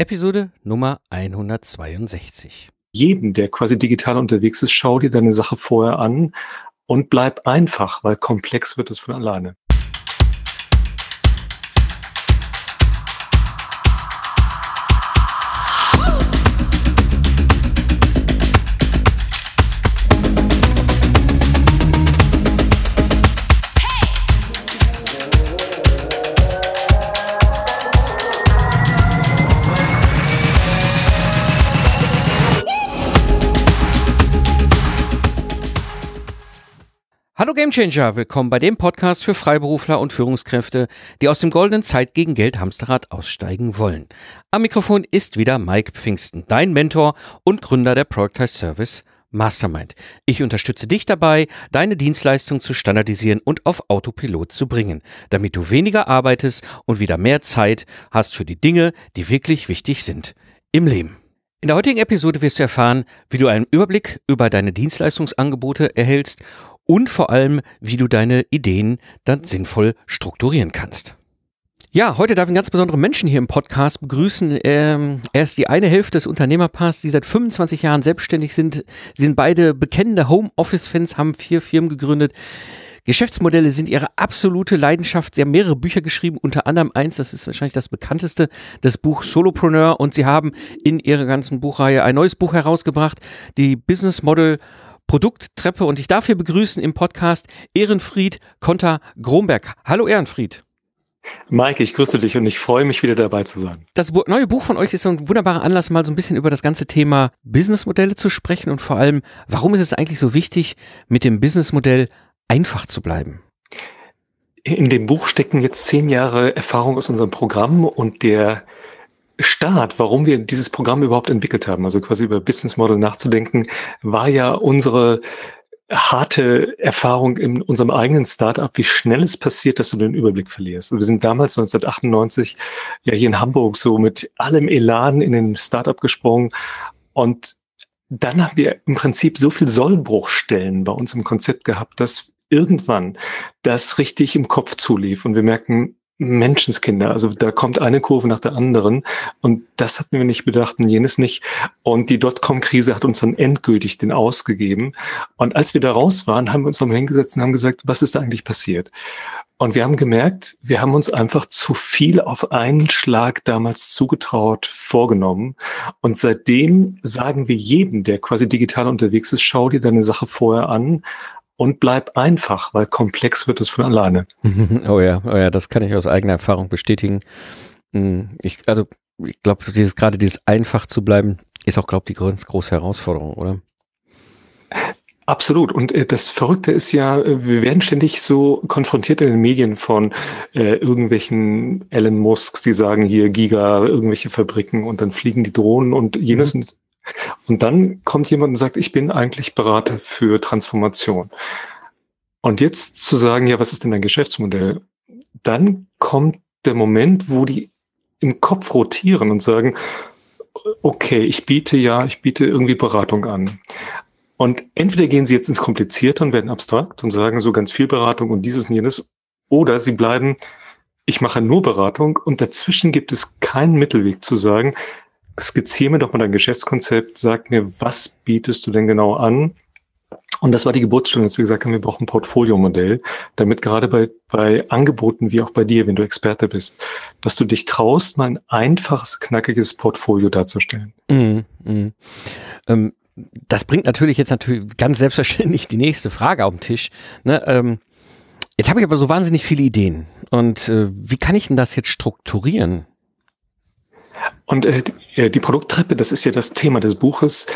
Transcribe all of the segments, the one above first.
Episode Nummer 162. Jeden, der quasi digital unterwegs ist, schau dir deine Sache vorher an und bleib einfach, weil komplex wird es von alleine. Gamechanger, willkommen bei dem Podcast für Freiberufler und Führungskräfte, die aus dem goldenen Zeit gegen Geld Hamsterrad aussteigen wollen. Am Mikrofon ist wieder Mike Pfingsten, dein Mentor und Gründer der Productize Service Mastermind. Ich unterstütze dich dabei, deine Dienstleistung zu standardisieren und auf Autopilot zu bringen, damit du weniger arbeitest und wieder mehr Zeit hast für die Dinge, die wirklich wichtig sind im Leben. In der heutigen Episode wirst du erfahren, wie du einen Überblick über deine Dienstleistungsangebote erhältst und vor allem, wie du deine Ideen dann sinnvoll strukturieren kannst. Ja, heute darf ich einen ganz besonderen Menschen hier im Podcast begrüßen. Ähm, er ist die eine Hälfte des Unternehmerpaars, die seit 25 Jahren selbstständig sind. Sie sind beide bekennende Homeoffice-Fans, haben vier Firmen gegründet. Geschäftsmodelle sind ihre absolute Leidenschaft. Sie haben mehrere Bücher geschrieben, unter anderem eins, das ist wahrscheinlich das bekannteste, das Buch Solopreneur. Und sie haben in ihrer ganzen Buchreihe ein neues Buch herausgebracht, die Business Model Produkttreppe und ich darf hier begrüßen im Podcast Ehrenfried Konter Gromberg. Hallo Ehrenfried. Mike, ich grüße dich und ich freue mich wieder dabei zu sein. Das neue Buch von euch ist ein wunderbarer Anlass, mal so ein bisschen über das ganze Thema Businessmodelle zu sprechen und vor allem, warum ist es eigentlich so wichtig, mit dem Businessmodell einfach zu bleiben? In dem Buch stecken jetzt zehn Jahre Erfahrung aus unserem Programm und der Start, warum wir dieses Programm überhaupt entwickelt haben, also quasi über Business Model nachzudenken, war ja unsere harte Erfahrung in unserem eigenen Startup, wie schnell es passiert, dass du den Überblick verlierst. Wir sind damals 1998 ja hier in Hamburg so mit allem Elan in den Startup gesprungen und dann haben wir im Prinzip so viel Sollbruchstellen bei uns im Konzept gehabt, dass irgendwann das richtig im Kopf zulief und wir merken, Menschenskinder. Also da kommt eine Kurve nach der anderen. Und das hatten wir nicht bedacht und jenes nicht. Und die Dotcom-Krise hat uns dann endgültig den ausgegeben. Und als wir da raus waren, haben wir uns nochmal hingesetzt und haben gesagt, was ist da eigentlich passiert? Und wir haben gemerkt, wir haben uns einfach zu viel auf einen Schlag damals zugetraut vorgenommen. Und seitdem sagen wir jedem, der quasi digital unterwegs ist, schau dir deine Sache vorher an, und bleib einfach, weil komplex wird es von alleine. Oh ja, oh ja, das kann ich aus eigener Erfahrung bestätigen. Hm, ich, also, ich glaube, dieses, gerade dieses einfach zu bleiben, ist auch, glaube ich, die ganz große Herausforderung, oder? Absolut. Und äh, das Verrückte ist ja, äh, wir werden ständig so konfrontiert in den Medien von äh, irgendwelchen Elon Musks, die sagen hier Giga, irgendwelche Fabriken und dann fliegen die Drohnen und jenes mhm. Und dann kommt jemand und sagt, ich bin eigentlich Berater für Transformation. Und jetzt zu sagen, ja, was ist denn dein Geschäftsmodell? Dann kommt der Moment, wo die im Kopf rotieren und sagen, okay, ich biete ja, ich biete irgendwie Beratung an. Und entweder gehen sie jetzt ins Komplizierte und werden abstrakt und sagen so ganz viel Beratung und dieses und jenes, oder sie bleiben, ich mache nur Beratung und dazwischen gibt es keinen Mittelweg zu sagen, skizziere mir doch mal dein Geschäftskonzept, sag mir, was bietest du denn genau an? Und das war die Geburtsstunde, dass wir gesagt haben, wir brauchen ein Portfoliomodell, damit gerade bei, bei Angeboten wie auch bei dir, wenn du Experte bist, dass du dich traust, mal ein einfaches, knackiges Portfolio darzustellen. Mm, mm. Ähm, das bringt natürlich jetzt natürlich ganz selbstverständlich die nächste Frage auf den Tisch. Ne, ähm, jetzt habe ich aber so wahnsinnig viele Ideen. Und äh, wie kann ich denn das jetzt strukturieren? Und äh, äh, die Produkttreppe, das ist ja das Thema des Buches,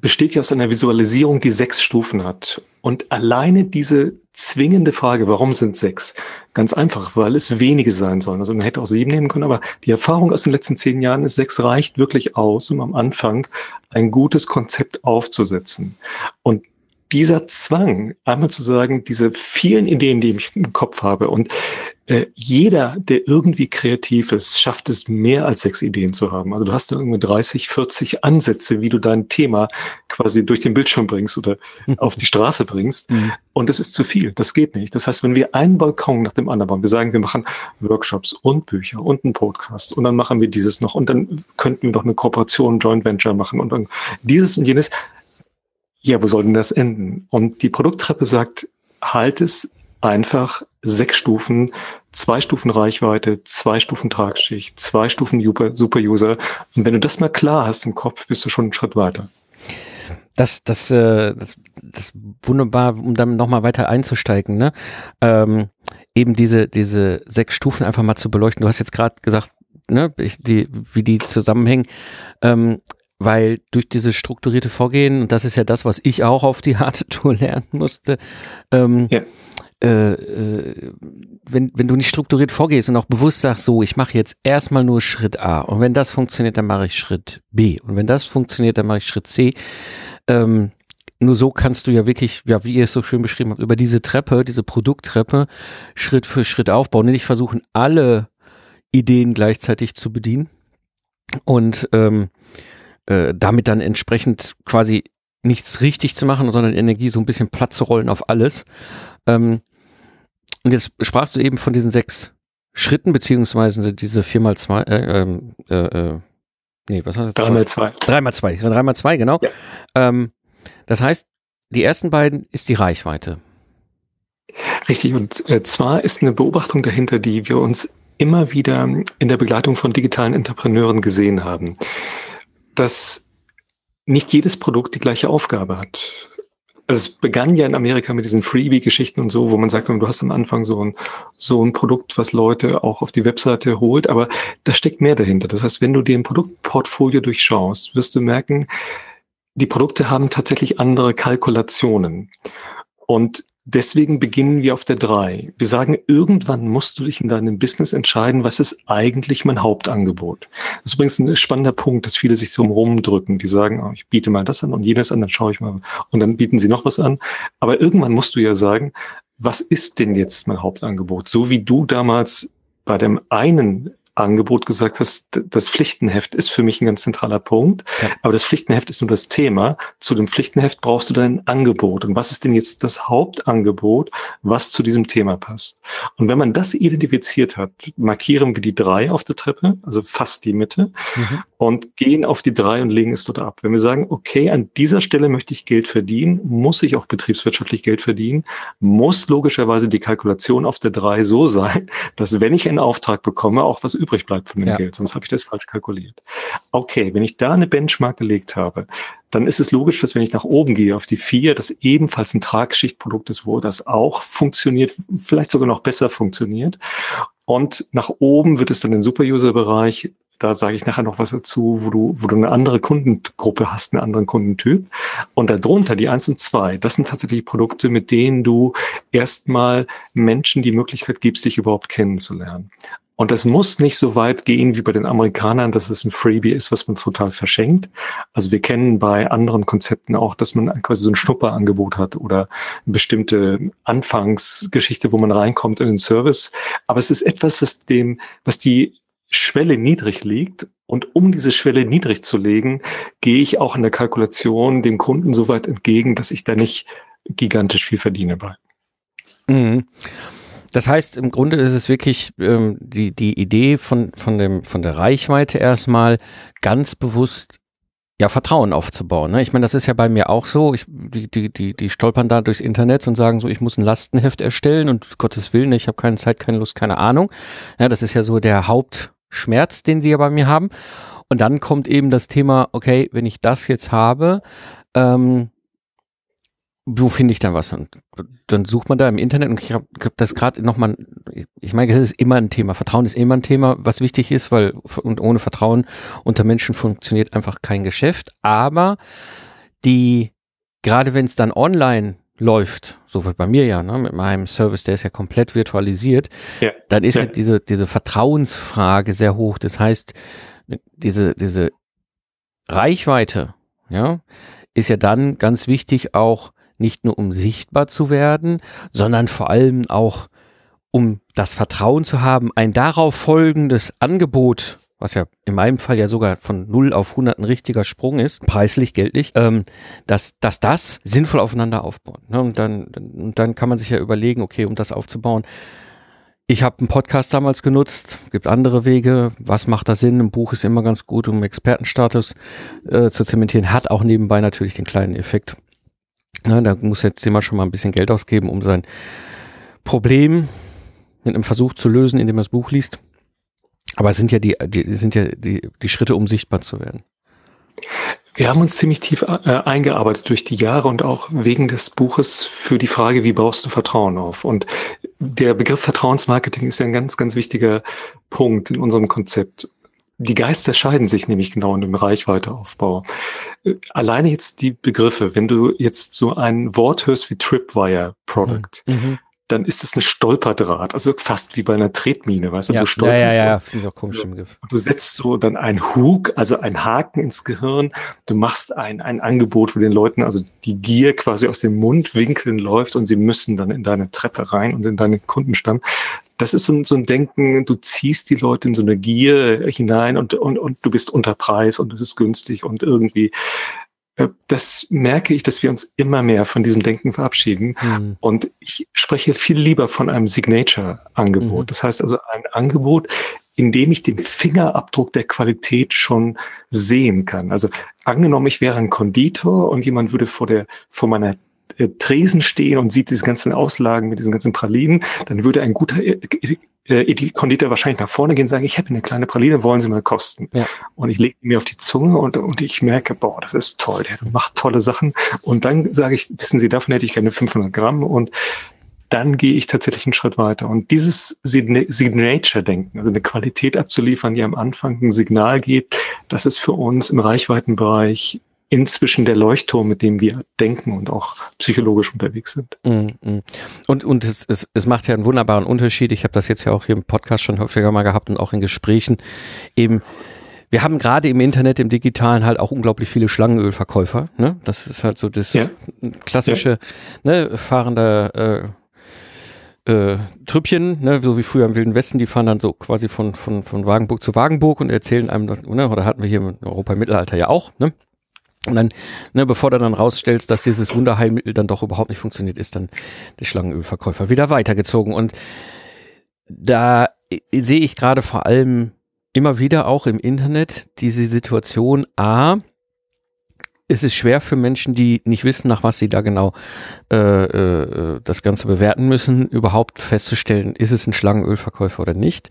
besteht ja aus einer Visualisierung, die sechs Stufen hat. Und alleine diese zwingende Frage, warum sind sechs? Ganz einfach, weil es wenige sein sollen. Also man hätte auch sieben nehmen können, aber die Erfahrung aus den letzten zehn Jahren ist, sechs reicht wirklich aus, um am Anfang ein gutes Konzept aufzusetzen. Und dieser Zwang, einmal zu sagen, diese vielen Ideen, die ich im Kopf habe und äh, jeder, der irgendwie kreativ ist, schafft es mehr als sechs Ideen zu haben. Also du hast da irgendwie 30, 40 Ansätze, wie du dein Thema quasi durch den Bildschirm bringst oder auf die Straße bringst. Mhm. Und das ist zu viel. Das geht nicht. Das heißt, wenn wir einen Balkon nach dem anderen bauen, wir sagen, wir machen Workshops und Bücher und einen Podcast und dann machen wir dieses noch und dann könnten wir doch eine Kooperation, Joint Venture machen und dann dieses und jenes. Ja, wo soll denn das enden? Und die Produkttreppe sagt, halt es einfach sechs Stufen, zwei Stufen Reichweite, zwei Stufen Tragschicht, zwei Stufen Super-User. Und wenn du das mal klar hast im Kopf, bist du schon einen Schritt weiter. Das, das, äh, das, das wunderbar, um dann nochmal weiter einzusteigen, ne? Ähm, eben diese, diese sechs Stufen einfach mal zu beleuchten. Du hast jetzt gerade gesagt, ne, ich, die, wie die zusammenhängen. Ähm, weil durch dieses strukturierte Vorgehen, und das ist ja das, was ich auch auf die harte Tour lernen musste, ähm, ja. äh, äh, wenn, wenn du nicht strukturiert vorgehst und auch bewusst sagst, so, ich mache jetzt erstmal nur Schritt A und wenn das funktioniert, dann mache ich Schritt B und wenn das funktioniert, dann mache ich Schritt C. Ähm, nur so kannst du ja wirklich, ja, wie ihr es so schön beschrieben habt, über diese Treppe, diese Produkttreppe Schritt für Schritt aufbauen, nicht versuchen, alle Ideen gleichzeitig zu bedienen und ähm, äh, damit dann entsprechend quasi nichts richtig zu machen, sondern Energie so ein bisschen platt zu rollen auf alles. Ähm, und jetzt sprachst du eben von diesen sechs Schritten, beziehungsweise diese vier mal zwei, äh, ähm, äh, äh, nee, was heißt das? Dreimal zwei. Dreimal zwei, dreimal zwei, genau. Ja. Ähm, das heißt, die ersten beiden ist die Reichweite. Richtig, und äh, zwar ist eine Beobachtung dahinter, die wir uns immer wieder in der Begleitung von digitalen Entrepreneuren gesehen haben dass nicht jedes Produkt die gleiche Aufgabe hat. Also es begann ja in Amerika mit diesen Freebie-Geschichten und so, wo man sagt, du hast am Anfang so ein, so ein Produkt, was Leute auch auf die Webseite holt, aber da steckt mehr dahinter. Das heißt, wenn du dir ein Produktportfolio durchschaust, wirst du merken, die Produkte haben tatsächlich andere Kalkulationen. Und Deswegen beginnen wir auf der drei. Wir sagen, irgendwann musst du dich in deinem Business entscheiden, was ist eigentlich mein Hauptangebot. Das ist übrigens ein spannender Punkt, dass viele sich so rumdrücken. Die sagen, oh, ich biete mal das an und jenes an, dann schaue ich mal. Und dann bieten sie noch was an. Aber irgendwann musst du ja sagen, was ist denn jetzt mein Hauptangebot? So wie du damals bei dem einen Angebot gesagt hast, das Pflichtenheft ist für mich ein ganz zentraler Punkt. Ja. Aber das Pflichtenheft ist nur das Thema. Zu dem Pflichtenheft brauchst du dein Angebot. Und was ist denn jetzt das Hauptangebot, was zu diesem Thema passt? Und wenn man das identifiziert hat, markieren wir die drei auf der Treppe, also fast die Mitte, mhm. Und gehen auf die drei und legen es dort ab. Wenn wir sagen, okay, an dieser Stelle möchte ich Geld verdienen, muss ich auch betriebswirtschaftlich Geld verdienen, muss logischerweise die Kalkulation auf der drei so sein, dass wenn ich einen Auftrag bekomme, auch was übrig bleibt von dem ja. Geld, sonst habe ich das falsch kalkuliert. Okay, wenn ich da eine Benchmark gelegt habe, dann ist es logisch, dass wenn ich nach oben gehe auf die vier, das ebenfalls ein Tragschichtprodukt ist, wo das auch funktioniert, vielleicht sogar noch besser funktioniert. Und nach oben wird es dann den Super-User-Bereich. Da sage ich nachher noch was dazu, wo du, wo du eine andere Kundengruppe hast, einen anderen Kundentyp. Und darunter die eins und zwei, das sind tatsächlich Produkte, mit denen du erstmal Menschen die Möglichkeit gibst, dich überhaupt kennenzulernen. Und es muss nicht so weit gehen wie bei den Amerikanern, dass es ein Freebie ist, was man total verschenkt. Also wir kennen bei anderen Konzepten auch, dass man quasi so ein Schnupperangebot hat oder eine bestimmte Anfangsgeschichte, wo man reinkommt in den Service. Aber es ist etwas, was dem, was die Schwelle niedrig liegt. Und um diese Schwelle niedrig zu legen, gehe ich auch in der Kalkulation dem Kunden so weit entgegen, dass ich da nicht gigantisch viel verdiene bei. Mhm. Das heißt, im Grunde ist es wirklich ähm, die, die Idee von, von, dem, von der Reichweite erstmal ganz bewusst ja, Vertrauen aufzubauen. Ne? Ich meine, das ist ja bei mir auch so. Ich, die, die, die, die stolpern da durchs Internet und sagen so, ich muss ein Lastenheft erstellen und Gottes Willen, ich habe keine Zeit, keine Lust, keine Ahnung. Ja, das ist ja so der Hauptschmerz, den sie ja bei mir haben. Und dann kommt eben das Thema, okay, wenn ich das jetzt habe, ähm, wo finde ich dann was? Und dann sucht man da im Internet und ich habe hab das gerade nochmal, ich meine, es ist immer ein Thema. Vertrauen ist immer ein Thema, was wichtig ist, weil und ohne Vertrauen unter Menschen funktioniert einfach kein Geschäft. Aber die, gerade wenn es dann online läuft, so wie bei mir ja, ne, mit meinem Service, der ist ja komplett virtualisiert, ja. dann ist ja. halt diese, diese Vertrauensfrage sehr hoch. Das heißt, diese, diese Reichweite, ja, ist ja dann ganz wichtig auch nicht nur um sichtbar zu werden, sondern vor allem auch um das Vertrauen zu haben, ein darauf folgendes Angebot, was ja in meinem Fall ja sogar von 0 auf 100 ein richtiger Sprung ist, preislich, geldlich, ähm, dass, dass das sinnvoll aufeinander aufbaut. Ne? Und, dann, und dann kann man sich ja überlegen, okay, um das aufzubauen, ich habe einen Podcast damals genutzt, gibt andere Wege. Was macht da Sinn? Ein Buch ist immer ganz gut, um Expertenstatus äh, zu zementieren. Hat auch nebenbei natürlich den kleinen Effekt. Na, da muss jetzt jemand schon mal ein bisschen Geld ausgeben, um sein Problem mit einem Versuch zu lösen, indem er das Buch liest. Aber es sind ja die, die sind ja die, die Schritte, um sichtbar zu werden. Wir haben uns ziemlich tief äh, eingearbeitet durch die Jahre und auch wegen des Buches für die Frage, wie baust du Vertrauen auf? Und der Begriff Vertrauensmarketing ist ja ein ganz, ganz wichtiger Punkt in unserem Konzept. Die Geister scheiden sich nämlich genau in dem Reichweiteaufbau. Äh, alleine jetzt die Begriffe, wenn du jetzt so ein Wort hörst wie Tripwire Product, mhm dann ist es eine Stolperdraht, also fast wie bei einer Tretmine, weißt du, ja, du stolperst. Ja, ja, ja, finde ich auch komisch im Begriff. Du setzt so dann einen Hug, also einen Haken ins Gehirn, du machst ein, ein Angebot, wo den Leuten also die Gier quasi aus den Mundwinkeln läuft und sie müssen dann in deine Treppe rein und in deinen Kundenstamm. Das ist so ein, so ein Denken, du ziehst die Leute in so eine Gier hinein und, und, und du bist unter Preis und es ist günstig und irgendwie das merke ich, dass wir uns immer mehr von diesem Denken verabschieden. Mhm. Und ich spreche viel lieber von einem Signature-Angebot. Mhm. Das heißt also ein Angebot, in dem ich den Fingerabdruck der Qualität schon sehen kann. Also angenommen, ich wäre ein Konditor und jemand würde vor der, vor meiner äh, Tresen stehen und sieht diese ganzen Auslagen mit diesen ganzen Pralinen, dann würde ein guter äh, die Konditor wahrscheinlich nach vorne gehen und sagen, ich habe eine kleine Praline, wollen Sie mal kosten? Ja. Und ich lege mir auf die Zunge und, und ich merke, boah, das ist toll, der macht tolle Sachen. Und dann sage ich, wissen Sie, davon hätte ich gerne 500 Gramm und dann gehe ich tatsächlich einen Schritt weiter. Und dieses Signature-Denken, also eine Qualität abzuliefern, die am Anfang ein Signal gibt, das ist für uns im Reichweitenbereich inzwischen der Leuchtturm, mit dem wir denken und auch psychologisch unterwegs sind. Mm, mm. Und, und es, es, es macht ja einen wunderbaren Unterschied. Ich habe das jetzt ja auch hier im Podcast schon häufiger mal gehabt und auch in Gesprächen eben wir haben gerade im Internet, im Digitalen halt auch unglaublich viele Schlangenölverkäufer. Ne? Das ist halt so das ja. klassische ja. Ne, fahrende äh, äh, Trüppchen, ne, so wie früher im Wilden Westen, die fahren dann so quasi von, von, von Wagenburg zu Wagenburg und erzählen einem, das, ne, oder hatten wir hier in Europa im Mittelalter ja auch, ne? Und dann, ne, bevor du dann rausstellst, dass dieses Wunderheilmittel dann doch überhaupt nicht funktioniert, ist dann der Schlangenölverkäufer wieder weitergezogen. Und da sehe ich gerade vor allem immer wieder auch im Internet diese Situation, a, es ist schwer für Menschen, die nicht wissen, nach was sie da genau äh, äh, das Ganze bewerten müssen, überhaupt festzustellen, ist es ein Schlangenölverkäufer oder nicht.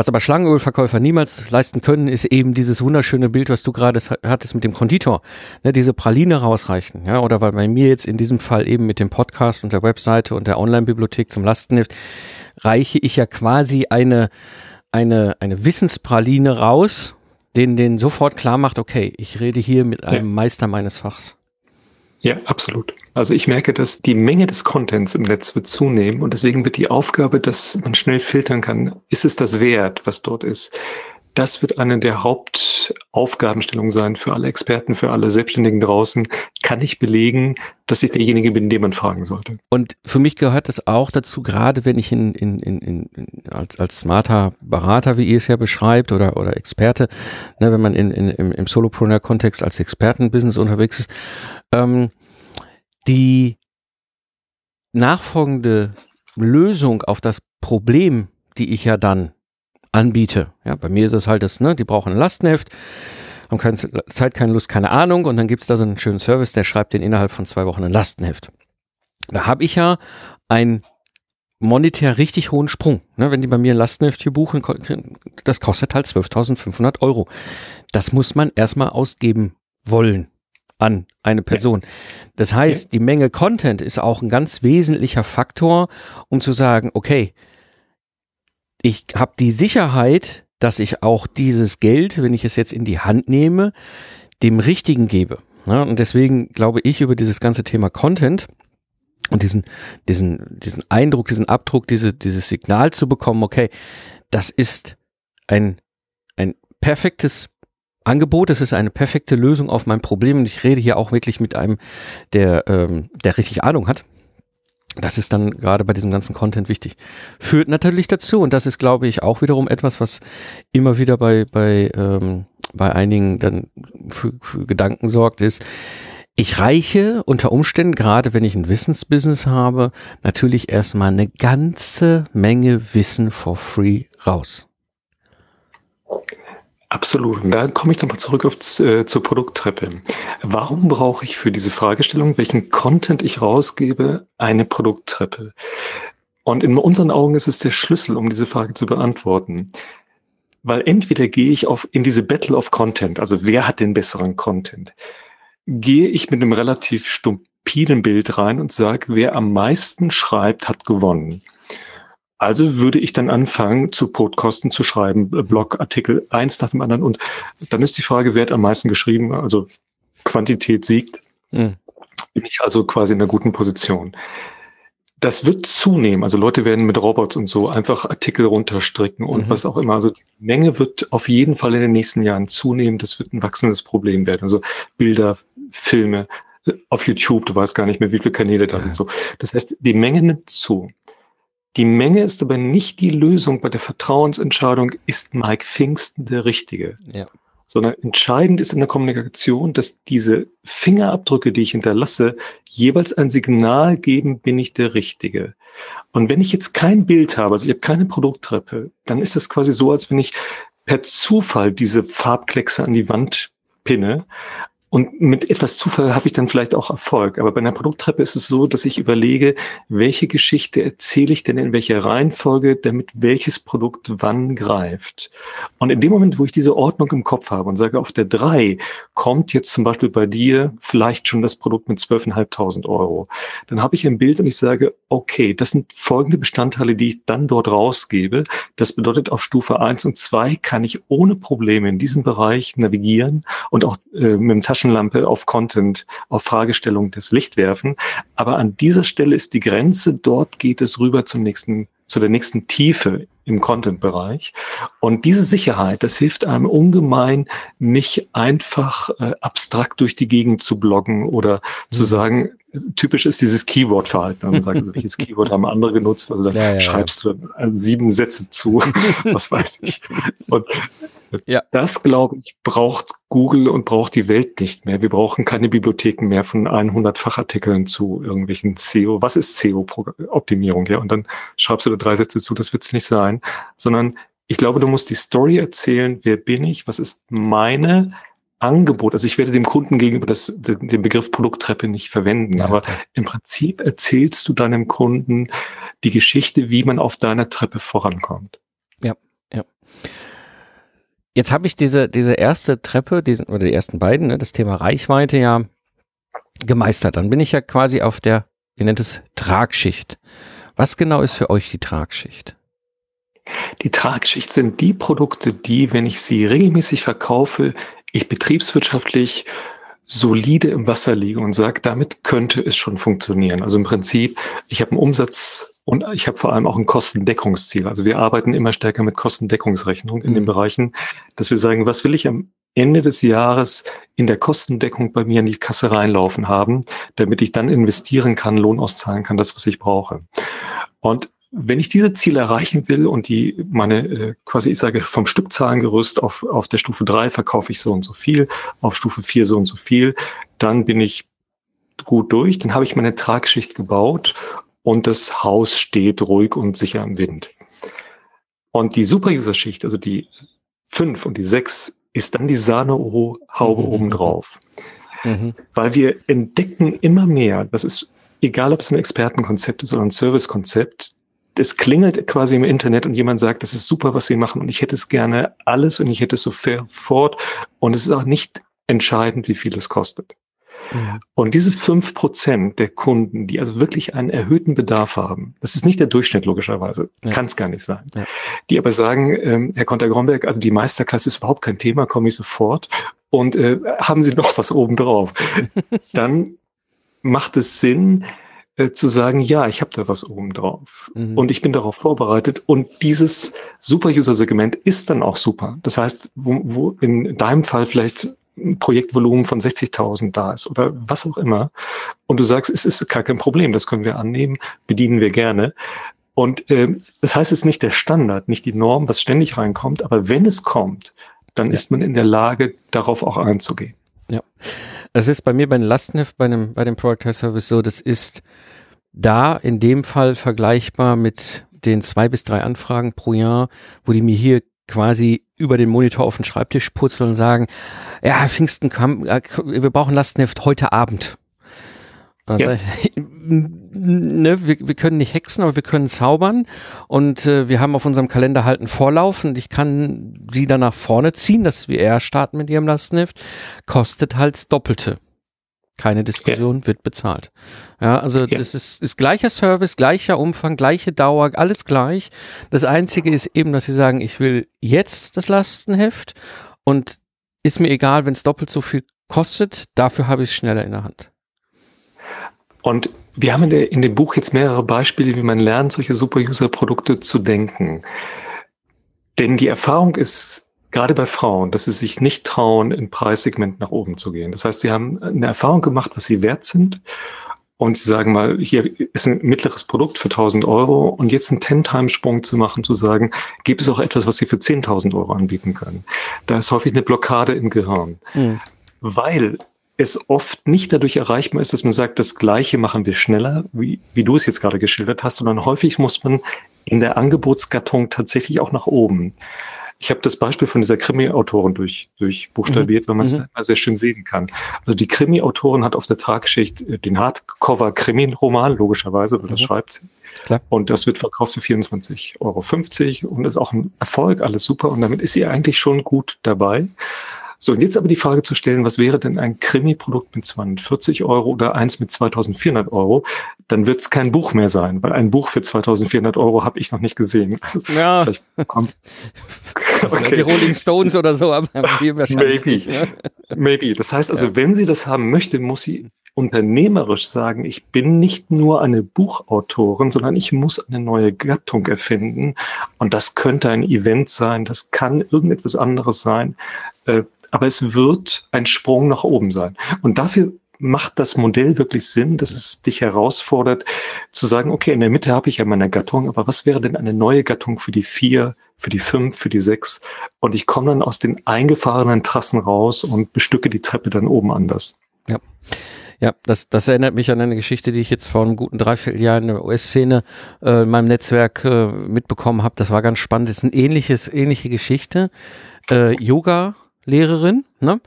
Was aber Schlangenölverkäufer niemals leisten können, ist eben dieses wunderschöne Bild, was du gerade hattest mit dem Konditor. Ne, diese Praline rausreichen. Ja, oder weil bei mir jetzt in diesem Fall eben mit dem Podcast und der Webseite und der Online-Bibliothek zum Lastenheft reiche ich ja quasi eine, eine, eine Wissenspraline raus, den den sofort klar macht, okay, ich rede hier mit einem ja. Meister meines Fachs. Ja, absolut. Also ich merke, dass die Menge des Contents im Netz wird zunehmen und deswegen wird die Aufgabe, dass man schnell filtern kann, ist es das wert, was dort ist? Das wird eine der Hauptaufgabenstellungen sein für alle Experten, für alle Selbstständigen draußen. Kann ich belegen, dass ich derjenige bin, den man fragen sollte? Und für mich gehört das auch dazu, gerade wenn ich in, in, in, in als, als smarter Berater, wie ihr es ja beschreibt, oder, oder Experte, ne, wenn man in, in, im, im Solopreneur-Kontext als Expertenbusiness unterwegs ist, ähm, die nachfolgende Lösung auf das Problem, die ich ja dann anbiete. Ja, bei mir ist es halt das, ne, die brauchen ein Lastenheft, haben keine Zeit, keine Lust, keine Ahnung und dann gibt's da so einen schönen Service, der schreibt den innerhalb von zwei Wochen ein Lastenheft. Da habe ich ja ein monetär richtig hohen Sprung. Ne, wenn die bei mir ein Lastenheft hier buchen, das kostet halt 12.500 Euro. Das muss man erstmal ausgeben wollen an eine Person. Das heißt, die Menge Content ist auch ein ganz wesentlicher Faktor, um zu sagen, okay, ich habe die Sicherheit, dass ich auch dieses Geld, wenn ich es jetzt in die Hand nehme, dem Richtigen gebe. Ja, und deswegen glaube ich über dieses ganze Thema Content und diesen, diesen, diesen Eindruck, diesen Abdruck, diese, dieses Signal zu bekommen, okay, das ist ein, ein perfektes Angebot, es ist eine perfekte Lösung auf mein Problem und ich rede hier auch wirklich mit einem, der, ähm, der richtig Ahnung hat. Das ist dann gerade bei diesem ganzen Content wichtig. Führt natürlich dazu, und das ist, glaube ich, auch wiederum etwas, was immer wieder bei, bei, ähm, bei einigen dann für, für Gedanken sorgt, ist, ich reiche unter Umständen, gerade wenn ich ein Wissensbusiness habe, natürlich erstmal eine ganze Menge Wissen for free raus. Absolut. Und da komme ich nochmal zurück auf, äh, zur Produkttreppe. Warum brauche ich für diese Fragestellung, welchen Content ich rausgebe, eine Produkttreppe? Und in unseren Augen ist es der Schlüssel, um diese Frage zu beantworten. Weil entweder gehe ich auf, in diese Battle of Content, also wer hat den besseren Content, gehe ich mit einem relativ stupiden Bild rein und sage, wer am meisten schreibt, hat gewonnen. Also würde ich dann anfangen, zu Podkosten zu schreiben, äh, Blogartikel eins nach dem anderen. Und dann ist die Frage, wer hat am meisten geschrieben? Also Quantität siegt. Mhm. Bin ich also quasi in einer guten Position. Das wird zunehmen. Also Leute werden mit Robots und so einfach Artikel runterstricken und mhm. was auch immer. Also die Menge wird auf jeden Fall in den nächsten Jahren zunehmen. Das wird ein wachsendes Problem werden. Also Bilder, Filme äh, auf YouTube, du weißt gar nicht mehr, wie viele Kanäle da sind. So. Das heißt, die Menge nimmt zu. Die Menge ist aber nicht die Lösung bei der Vertrauensentscheidung, ist Mike Pfingsten der Richtige? Ja. Sondern entscheidend ist in der Kommunikation, dass diese Fingerabdrücke, die ich hinterlasse, jeweils ein Signal geben, bin ich der Richtige. Und wenn ich jetzt kein Bild habe, also ich habe keine Produkttreppe, dann ist das quasi so, als wenn ich per Zufall diese Farbkleckse an die Wand pinne und mit etwas Zufall habe ich dann vielleicht auch Erfolg. Aber bei einer Produkttreppe ist es so, dass ich überlege, welche Geschichte erzähle ich denn in welcher Reihenfolge, damit welches Produkt wann greift. Und in dem Moment, wo ich diese Ordnung im Kopf habe und sage, auf der drei kommt jetzt zum Beispiel bei dir vielleicht schon das Produkt mit 12.500 Euro, dann habe ich ein Bild und ich sage, okay, das sind folgende Bestandteile, die ich dann dort rausgebe. Das bedeutet, auf Stufe eins und zwei kann ich ohne Probleme in diesem Bereich navigieren und auch äh, mit dem Taschen Taschenlampe auf Content, auf Fragestellung des Licht werfen. Aber an dieser Stelle ist die Grenze, dort geht es rüber zum nächsten, zu der nächsten Tiefe im Content-Bereich. Und diese Sicherheit, das hilft einem ungemein, nicht einfach äh, abstrakt durch die Gegend zu bloggen oder mhm. zu sagen, typisch ist dieses Keyword-Verhalten. Man sagt, also, welches Keyword haben andere genutzt? Also da ja, ja, schreibst ja. du sieben Sätze zu, was weiß ich. Und ja. Das, glaube ich, braucht Google und braucht die Welt nicht mehr. Wir brauchen keine Bibliotheken mehr von 100 Fachartikeln zu irgendwelchen SEO. Was ist SEO-Optimierung? Ja, und dann schreibst du da drei Sätze zu, das wird es nicht sein, sondern ich glaube, du musst die Story erzählen. Wer bin ich? Was ist meine Angebot? Also ich werde dem Kunden gegenüber das, den Begriff Produkttreppe nicht verwenden, ja, aber im Prinzip erzählst du deinem Kunden die Geschichte, wie man auf deiner Treppe vorankommt. Ja, ja. Jetzt habe ich diese, diese erste Treppe, diesen, oder die ersten beiden, ne, das Thema Reichweite ja gemeistert. Dann bin ich ja quasi auf der, ihr nennt es Tragschicht. Was genau ist für euch die Tragschicht? Die Tragschicht sind die Produkte, die, wenn ich sie regelmäßig verkaufe, ich betriebswirtschaftlich solide im Wasser liege und sage, damit könnte es schon funktionieren. Also im Prinzip, ich habe einen Umsatz und ich habe vor allem auch ein Kostendeckungsziel. Also wir arbeiten immer stärker mit Kostendeckungsrechnung in den mhm. Bereichen, dass wir sagen, was will ich am Ende des Jahres in der Kostendeckung bei mir in die Kasse reinlaufen haben, damit ich dann investieren kann, Lohn auszahlen kann, das, was ich brauche. Und wenn ich diese Ziele erreichen will und die meine äh, quasi ich sage vom Stückzahlengerüst auf auf der Stufe drei verkaufe ich so und so viel, auf Stufe vier so und so viel, dann bin ich gut durch, dann habe ich meine Tragschicht gebaut und das Haus steht ruhig und sicher im Wind. Und die Super-User-Schicht, also die fünf und die sechs, ist dann die Sahnehaube mhm. obendrauf. Mhm. Weil wir entdecken immer mehr, das ist egal, ob es ein Expertenkonzept ist oder ein Servicekonzept, es klingelt quasi im Internet und jemand sagt, das ist super, was Sie machen und ich hätte es gerne alles und ich hätte es sofort und es ist auch nicht entscheidend, wie viel es kostet. Und diese fünf Prozent der Kunden, die also wirklich einen erhöhten Bedarf haben, das ist nicht der Durchschnitt logischerweise, ja. kann es gar nicht sein, ja. die aber sagen, ähm, Herr Konter-Gromberg, also die Meisterklasse ist überhaupt kein Thema, komme ich sofort und äh, haben Sie noch was obendrauf, dann macht es Sinn, äh, zu sagen, ja, ich habe da was oben drauf mhm. und ich bin darauf vorbereitet und dieses Super-User-Segment ist dann auch super. Das heißt, wo, wo in deinem Fall vielleicht Projektvolumen von 60.000 da ist oder was auch immer und du sagst, es ist gar kein Problem, das können wir annehmen, bedienen wir gerne. Und äh, das heißt, es ist nicht der Standard, nicht die Norm, was ständig reinkommt, aber wenn es kommt, dann ja. ist man in der Lage, darauf auch einzugehen. Ja. Es ist bei mir bei den Lastenheft, bei einem, bei dem Product Service so, das ist da in dem Fall vergleichbar mit den zwei bis drei Anfragen pro Jahr, wo die mir hier quasi über den Monitor auf den Schreibtisch purzeln und sagen, ja, Pfingsten, komm, äh, wir brauchen Lastenheft heute Abend. Ja. Ich, ne, wir, wir können nicht hexen, aber wir können zaubern und äh, wir haben auf unserem Kalender halt einen Vorlauf und ich kann sie dann nach vorne ziehen, dass wir eher starten mit ihrem Lastenheft, kostet halt das Doppelte. Keine Diskussion, ja. wird bezahlt. Ja, also ja. das ist, ist gleicher Service, gleicher Umfang, gleiche Dauer, alles gleich. Das Einzige ist eben, dass sie sagen, ich will jetzt das Lastenheft und ist mir egal, wenn es doppelt so viel kostet, dafür habe ich es schneller in der Hand. Und wir haben in, der, in dem Buch jetzt mehrere Beispiele, wie man lernt, solche Super-User-Produkte zu denken. Denn die Erfahrung ist gerade bei Frauen, dass sie sich nicht trauen, im Preissegment nach oben zu gehen. Das heißt, sie haben eine Erfahrung gemacht, was sie wert sind. Und sie sagen mal, hier ist ein mittleres Produkt für 1000 Euro und jetzt einen Ten-Time-Sprung zu machen, zu sagen, gibt es auch etwas, was sie für 10.000 Euro anbieten können. Da ist häufig eine Blockade im Gehirn. Mhm. Weil es oft nicht dadurch erreichbar ist, dass man sagt, das Gleiche machen wir schneller, wie, wie du es jetzt gerade geschildert hast, sondern häufig muss man in der Angebotsgattung tatsächlich auch nach oben. Ich habe das Beispiel von dieser Krimi-Autorin durch, durch buchstabiert, mhm. weil man es mhm. sehr schön sehen kann. Also die Krimi-Autorin hat auf der Tragschicht den Hardcover-Krimi-Roman, logischerweise, weil das mhm. schreibt sie. Klar. Und das wird verkauft für 24,50 Euro und ist auch ein Erfolg, alles super. Und damit ist sie eigentlich schon gut dabei. So, und jetzt aber die Frage zu stellen, was wäre denn ein Krimi-Produkt mit 240 Euro oder eins mit 2400 Euro? Dann wird es kein Buch mehr sein, weil ein Buch für 2400 Euro habe ich noch nicht gesehen. Also ja. Vielleicht kommt, okay. Die Rolling Stones oder so, aber die wahrscheinlich Maybe. Nicht, ne? Maybe. Das heißt also, ja. wenn sie das haben möchte, muss sie unternehmerisch sagen, ich bin nicht nur eine Buchautorin, sondern ich muss eine neue Gattung erfinden. Und das könnte ein Event sein, das kann irgendetwas anderes sein. Äh, aber es wird ein Sprung nach oben sein. Und dafür macht das Modell wirklich Sinn, dass es dich herausfordert, zu sagen, okay, in der Mitte habe ich ja meine Gattung, aber was wäre denn eine neue Gattung für die vier, für die fünf, für die sechs? Und ich komme dann aus den eingefahrenen Trassen raus und bestücke die Treppe dann oben anders. Ja. Ja, das, das erinnert mich an eine Geschichte, die ich jetzt vor einem guten Dreivierteljahr in der US-Szene äh, in meinem Netzwerk äh, mitbekommen habe. Das war ganz spannend. Das ist eine ähnliches, ähnliche Geschichte. Äh, Yoga Lehrerin, ne?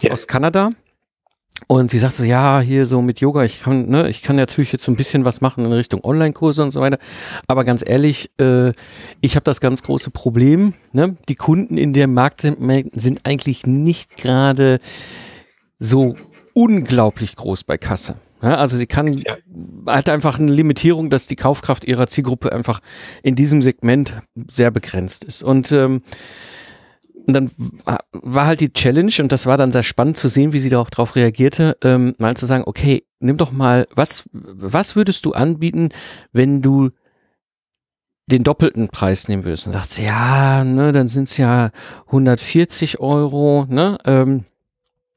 Ja. Aus Kanada. Und sie sagt so, ja, hier so mit Yoga, ich kann, ne, ich kann natürlich jetzt so ein bisschen was machen in Richtung Online-Kurse und so weiter. Aber ganz ehrlich, äh, ich habe das ganz große Problem. Ne? Die Kunden in dem Markt sind, sind eigentlich nicht gerade so unglaublich groß bei Kasse. Ja, also sie kann, ja. hat einfach eine Limitierung, dass die Kaufkraft ihrer Zielgruppe einfach in diesem Segment sehr begrenzt ist. Und ähm, und dann war halt die Challenge und das war dann sehr spannend zu sehen, wie sie da auch drauf reagierte, ähm, mal zu sagen, okay, nimm doch mal, was, was würdest du anbieten, wenn du den doppelten Preis nehmen würdest? Und sagt sie, ja, ne, dann sind es ja 140 Euro, ne, ähm,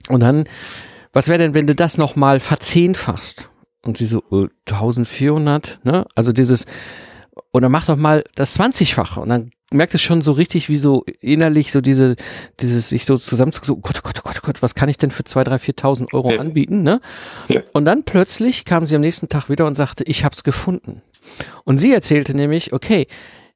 und dann, was wäre denn, wenn du das nochmal verzehnfachst? Und sie so, äh, 1400, ne, also dieses, oder mach doch mal das 20-fache und dann merkt es schon so richtig, wie so innerlich so diese, dieses sich so zusammen so, oh Gott, oh Gott, oh Gott, oh Gott, was kann ich denn für zwei, drei, viertausend Euro ja. anbieten, ne? Ja. Und dann plötzlich kam sie am nächsten Tag wieder und sagte, ich hab's gefunden. Und sie erzählte nämlich, okay,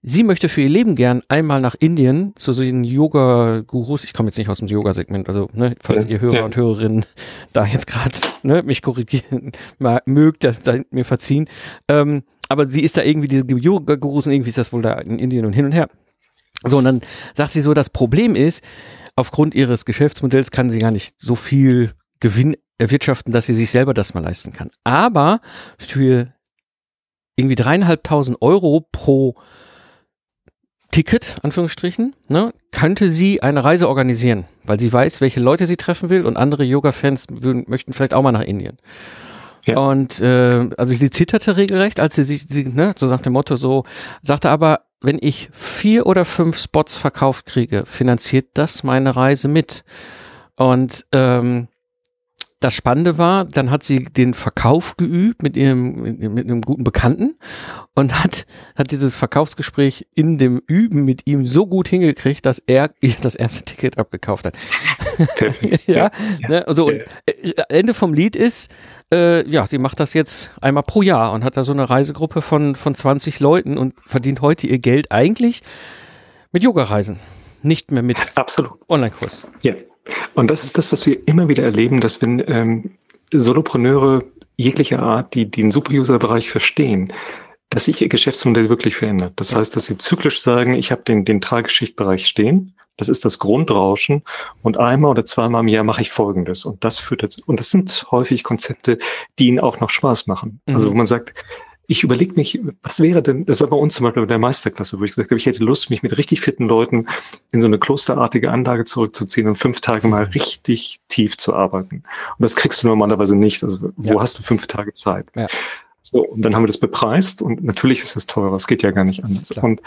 sie möchte für ihr Leben gern einmal nach Indien zu so den Yoga-Gurus. Ich komme jetzt nicht aus dem Yoga-Segment, also ne, falls ja, ihr Hörer und Hörerinnen da jetzt gerade ne, mich korrigieren mögt, dann seid mir verziehen. Ähm, aber sie ist da irgendwie diese Yoga-Gurus und irgendwie ist das wohl da in Indien und hin und her. So, und dann sagt sie so, das Problem ist, aufgrund ihres Geschäftsmodells kann sie gar nicht so viel Gewinn erwirtschaften, dass sie sich selber das mal leisten kann. Aber für irgendwie dreieinhalbtausend Euro pro Ticket, Anführungsstrichen, ne, könnte sie eine Reise organisieren, weil sie weiß, welche Leute sie treffen will und andere Yoga-Fans möchten vielleicht auch mal nach Indien. Ja. Und äh, also sie zitterte regelrecht, als sie sich, sie, ne, so nach dem Motto so, sagte aber, wenn ich vier oder fünf Spots verkauft kriege, finanziert das meine Reise mit. Und ähm, das Spannende war, dann hat sie den Verkauf geübt mit ihrem, mit einem guten Bekannten und hat, hat dieses Verkaufsgespräch in dem Üben mit ihm so gut hingekriegt, dass er ihr das erste Ticket abgekauft hat. Ja, ja, ne, also ja. Äh, Ende vom Lied ist, äh, ja, sie macht das jetzt einmal pro Jahr und hat da so eine Reisegruppe von, von 20 Leuten und verdient heute ihr Geld eigentlich mit Yoga-Reisen, nicht mehr mit Online-Kurs. Ja. Und das ist das, was wir immer wieder erleben, dass wenn ähm, Solopreneure jeglicher Art, die, die den Super-User-Bereich verstehen, dass sich ihr Geschäftsmodell wirklich verändert. Das heißt, dass sie zyklisch sagen, ich habe den, den Trageschichtbereich stehen, das ist das Grundrauschen und einmal oder zweimal im Jahr mache ich Folgendes und das führt dazu. Und das sind häufig Konzepte, die ihnen auch noch Spaß machen. Also mhm. Also wo man sagt, ich überlege mich, was wäre denn, das war bei uns zum Beispiel bei der Meisterklasse, wo ich gesagt habe, ich hätte Lust, mich mit richtig fitten Leuten in so eine klosterartige Anlage zurückzuziehen und fünf Tage mal richtig tief zu arbeiten. Und das kriegst du normalerweise nicht. Also wo ja. hast du fünf Tage Zeit? Ja. So, und dann haben wir das bepreist und natürlich ist es teurer, es geht ja gar nicht anders. Klar. Und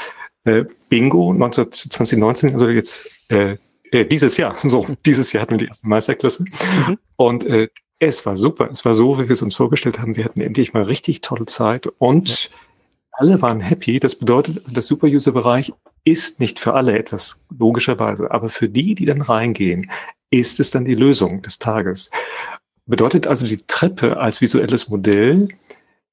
äh, Bingo 19, 2019, also jetzt äh, äh, dieses Jahr, so, dieses Jahr hatten wir die erste Meisterklasse. Mhm. Und äh, es war super. Es war so, wie wir es uns vorgestellt haben. Wir hatten endlich mal richtig tolle Zeit und ja. alle waren happy. Das bedeutet, der Super-User-Bereich ist nicht für alle etwas, logischerweise. Aber für die, die dann reingehen, ist es dann die Lösung des Tages. Bedeutet also, die Treppe als visuelles Modell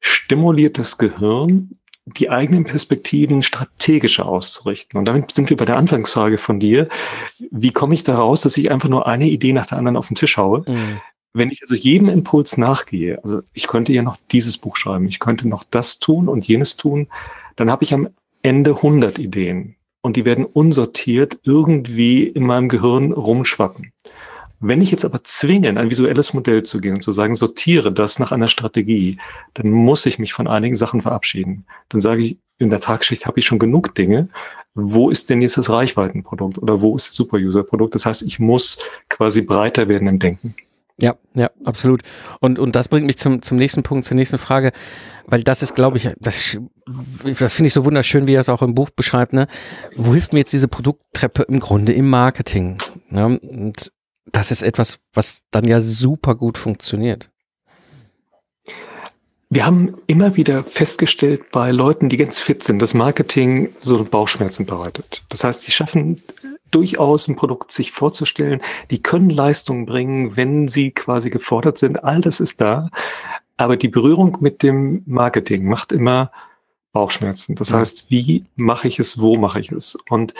stimuliert das Gehirn, die eigenen Perspektiven strategischer auszurichten. Und damit sind wir bei der Anfangsfrage von dir. Wie komme ich daraus, dass ich einfach nur eine Idee nach der anderen auf den Tisch haue? Mhm. Wenn ich also jedem Impuls nachgehe, also ich könnte ja noch dieses Buch schreiben, ich könnte noch das tun und jenes tun, dann habe ich am Ende 100 Ideen und die werden unsortiert irgendwie in meinem Gehirn rumschwappen. Wenn ich jetzt aber zwinge, in ein visuelles Modell zu gehen und zu sagen, sortiere das nach einer Strategie, dann muss ich mich von einigen Sachen verabschieden. Dann sage ich, in der Tagschicht habe ich schon genug Dinge. Wo ist denn jetzt das Reichweitenprodukt oder wo ist das Super-User-Produkt? Das heißt, ich muss quasi breiter werden im Denken. Ja, ja, absolut. Und, und das bringt mich zum, zum nächsten Punkt, zur nächsten Frage, weil das ist, glaube ich, das, das finde ich so wunderschön, wie er es auch im Buch beschreibt, ne? Wo hilft mir jetzt diese Produkttreppe im Grunde im Marketing? Ne? Und das ist etwas, was dann ja super gut funktioniert. Wir haben immer wieder festgestellt bei Leuten, die ganz fit sind, dass Marketing so Bauchschmerzen bereitet. Das heißt, sie schaffen durchaus ein Produkt sich vorzustellen. Die können Leistungen bringen, wenn sie quasi gefordert sind. All das ist da. Aber die Berührung mit dem Marketing macht immer Bauchschmerzen. Das heißt, wie mache ich es, wo mache ich es? Und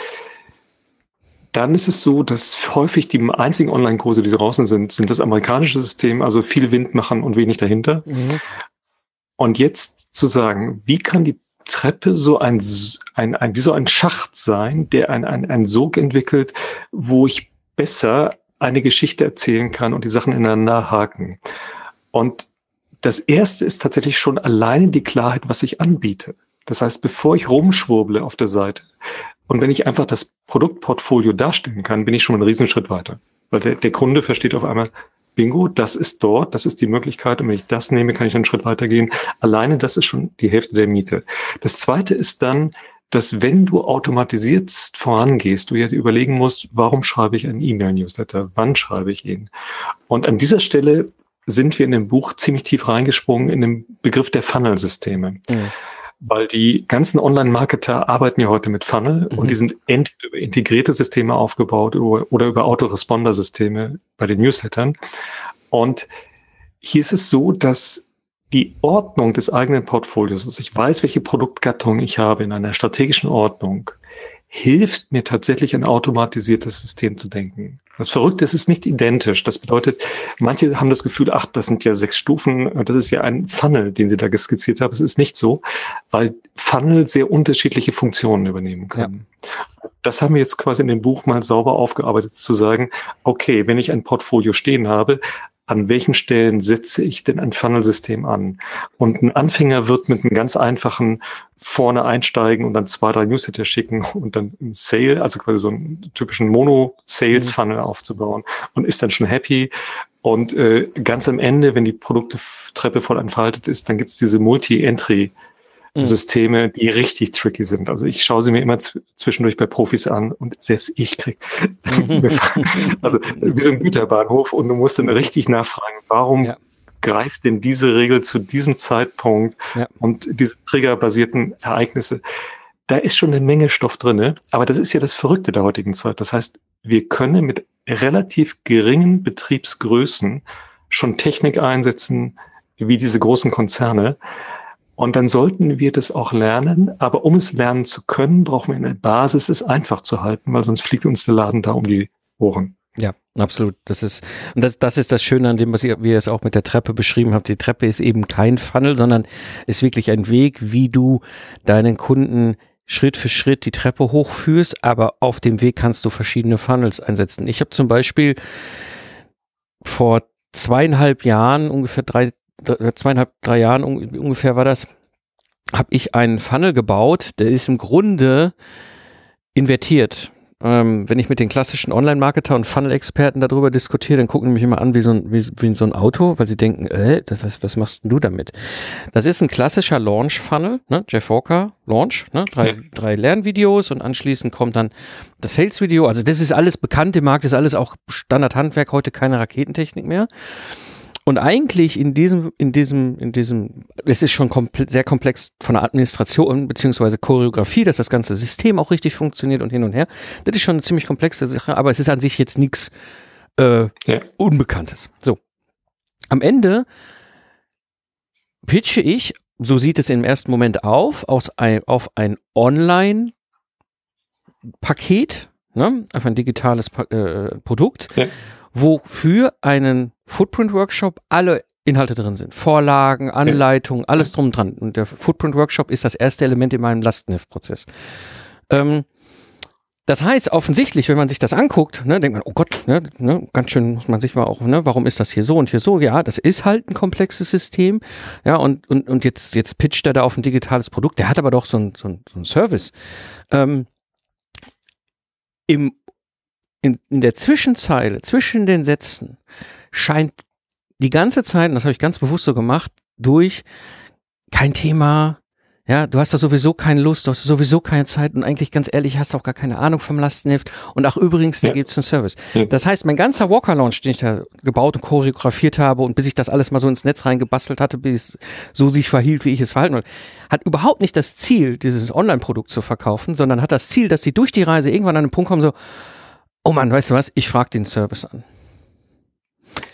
dann ist es so, dass häufig die einzigen Online-Kurse, die draußen sind, sind das amerikanische System, also viel Wind machen und wenig dahinter. Mhm. Und jetzt zu sagen, wie kann die Treppe so ein, ein, ein wie so ein Schacht sein, der ein, ein, ein Sog entwickelt, wo ich besser eine Geschichte erzählen kann und die Sachen ineinander haken. Und das erste ist tatsächlich schon alleine die Klarheit, was ich anbiete. Das heißt, bevor ich rumschwurble auf der Seite und wenn ich einfach das Produktportfolio darstellen kann, bin ich schon einen Riesenschritt weiter. Weil der, der Kunde versteht auf einmal, Bingo, das ist dort, das ist die Möglichkeit. Und wenn ich das nehme, kann ich einen Schritt weitergehen. Alleine das ist schon die Hälfte der Miete. Das zweite ist dann, dass wenn du automatisiert vorangehst, du ja überlegen musst, warum schreibe ich einen E-Mail-Newsletter? Wann schreibe ich ihn? Und an dieser Stelle sind wir in dem Buch ziemlich tief reingesprungen in den Begriff der Funnel-Systeme. Mhm weil die ganzen Online-Marketer arbeiten ja heute mit Funnel mhm. und die sind entweder über integrierte Systeme aufgebaut oder über Autoresponder-Systeme bei den Newslettern. Und hier ist es so, dass die Ordnung des eigenen Portfolios, also ich weiß, welche Produktgattung ich habe in einer strategischen Ordnung, hilft mir tatsächlich ein automatisiertes System zu denken. Das Verrückte ist, es ist nicht identisch. Das bedeutet, manche haben das Gefühl, ach, das sind ja sechs Stufen, das ist ja ein Funnel, den sie da skizziert haben. Es ist nicht so, weil Funnel sehr unterschiedliche Funktionen übernehmen können. Ja. Das haben wir jetzt quasi in dem Buch mal sauber aufgearbeitet, zu sagen, okay, wenn ich ein Portfolio stehen habe, an welchen Stellen setze ich denn ein Funnelsystem an? Und ein Anfänger wird mit einem ganz einfachen vorne einsteigen und dann zwei, drei Newsletter schicken und dann ein Sale, also quasi so einen typischen Mono-Sales-Funnel mhm. aufzubauen und ist dann schon happy. Und äh, ganz am Ende, wenn die Produkttreppe voll entfaltet ist, dann gibt es diese Multi-Entry- mhm. Systeme, die richtig tricky sind. Also ich schaue sie mir immer zwischendurch bei Profis an und selbst ich krieg, also wie so ein Güterbahnhof und du musst dann richtig nachfragen, warum ja. greift denn diese Regel zu diesem Zeitpunkt ja. und diese triggerbasierten Ereignisse? Da ist schon eine Menge Stoff drinne, aber das ist ja das Verrückte der heutigen Zeit. Das heißt, wir können mit relativ geringen Betriebsgrößen schon Technik einsetzen, wie diese großen Konzerne. Und dann sollten wir das auch lernen. Aber um es lernen zu können, brauchen wir eine Basis, es einfach zu halten, weil sonst fliegt uns der Laden da um die Ohren. Ja, absolut. Das ist, und das, das ist das Schöne an dem, was ihr, wie ihr es auch mit der Treppe beschrieben habt. Die Treppe ist eben kein Funnel, sondern ist wirklich ein Weg, wie du deinen Kunden Schritt für Schritt die Treppe hochführst, aber auf dem Weg kannst du verschiedene Funnels einsetzen. Ich habe zum Beispiel vor zweieinhalb Jahren, ungefähr drei, zweieinhalb, drei Jahren ungefähr war das, habe ich einen Funnel gebaut, der ist im Grunde invertiert. Ähm, wenn ich mit den klassischen Online-Marketer und Funnel-Experten darüber diskutiere, dann gucken die mich immer an wie so ein, wie, wie so ein Auto, weil sie denken, äh, was, was machst denn du damit? Das ist ein klassischer Launch-Funnel, ne? Jeff Walker, Launch, ne? drei, ja. drei Lernvideos und anschließend kommt dann das Sales-Video. Also das ist alles bekannt im Markt, das ist alles auch Standard-Handwerk, heute keine Raketentechnik mehr. Und eigentlich in diesem, in diesem, in diesem, es ist schon komple sehr komplex von der Administration beziehungsweise Choreografie, dass das ganze System auch richtig funktioniert und hin und her. Das ist schon eine ziemlich komplexe Sache, aber es ist an sich jetzt nichts äh, ja. Unbekanntes. So. Am Ende pitche ich, so sieht es im ersten Moment auf, aus ein, auf ein Online-Paket, ne? auf ein digitales äh, Produkt. Ja wo für einen Footprint-Workshop alle Inhalte drin sind. Vorlagen, Anleitungen, alles drum und dran. Und der Footprint-Workshop ist das erste Element in meinem Lastenheft-Prozess. Ähm, das heißt, offensichtlich, wenn man sich das anguckt, ne, denkt man, oh Gott, ne, ne, ganz schön muss man sich mal auch, ne, warum ist das hier so und hier so? Ja, das ist halt ein komplexes System. Ja, und, und, und jetzt, jetzt pitcht er da auf ein digitales Produkt. Der hat aber doch so ein, so ein, so ein Service. Ähm, Im in, in der Zwischenzeile, zwischen den Sätzen, scheint die ganze Zeit, und das habe ich ganz bewusst so gemacht, durch kein Thema, ja, du hast da sowieso keine Lust, du hast sowieso keine Zeit und eigentlich ganz ehrlich hast du auch gar keine Ahnung vom Lastenheft und auch übrigens, da ja. gibt es einen Service. Ja. Das heißt, mein ganzer Walker Launch, den ich da gebaut und choreografiert habe und bis ich das alles mal so ins Netz reingebastelt hatte, bis es so sich verhielt, wie ich es verhalten wollte, hat überhaupt nicht das Ziel, dieses Online-Produkt zu verkaufen, sondern hat das Ziel, dass sie durch die Reise irgendwann an einen Punkt kommen, so, oh Mann, weißt du was, ich frage den Service an.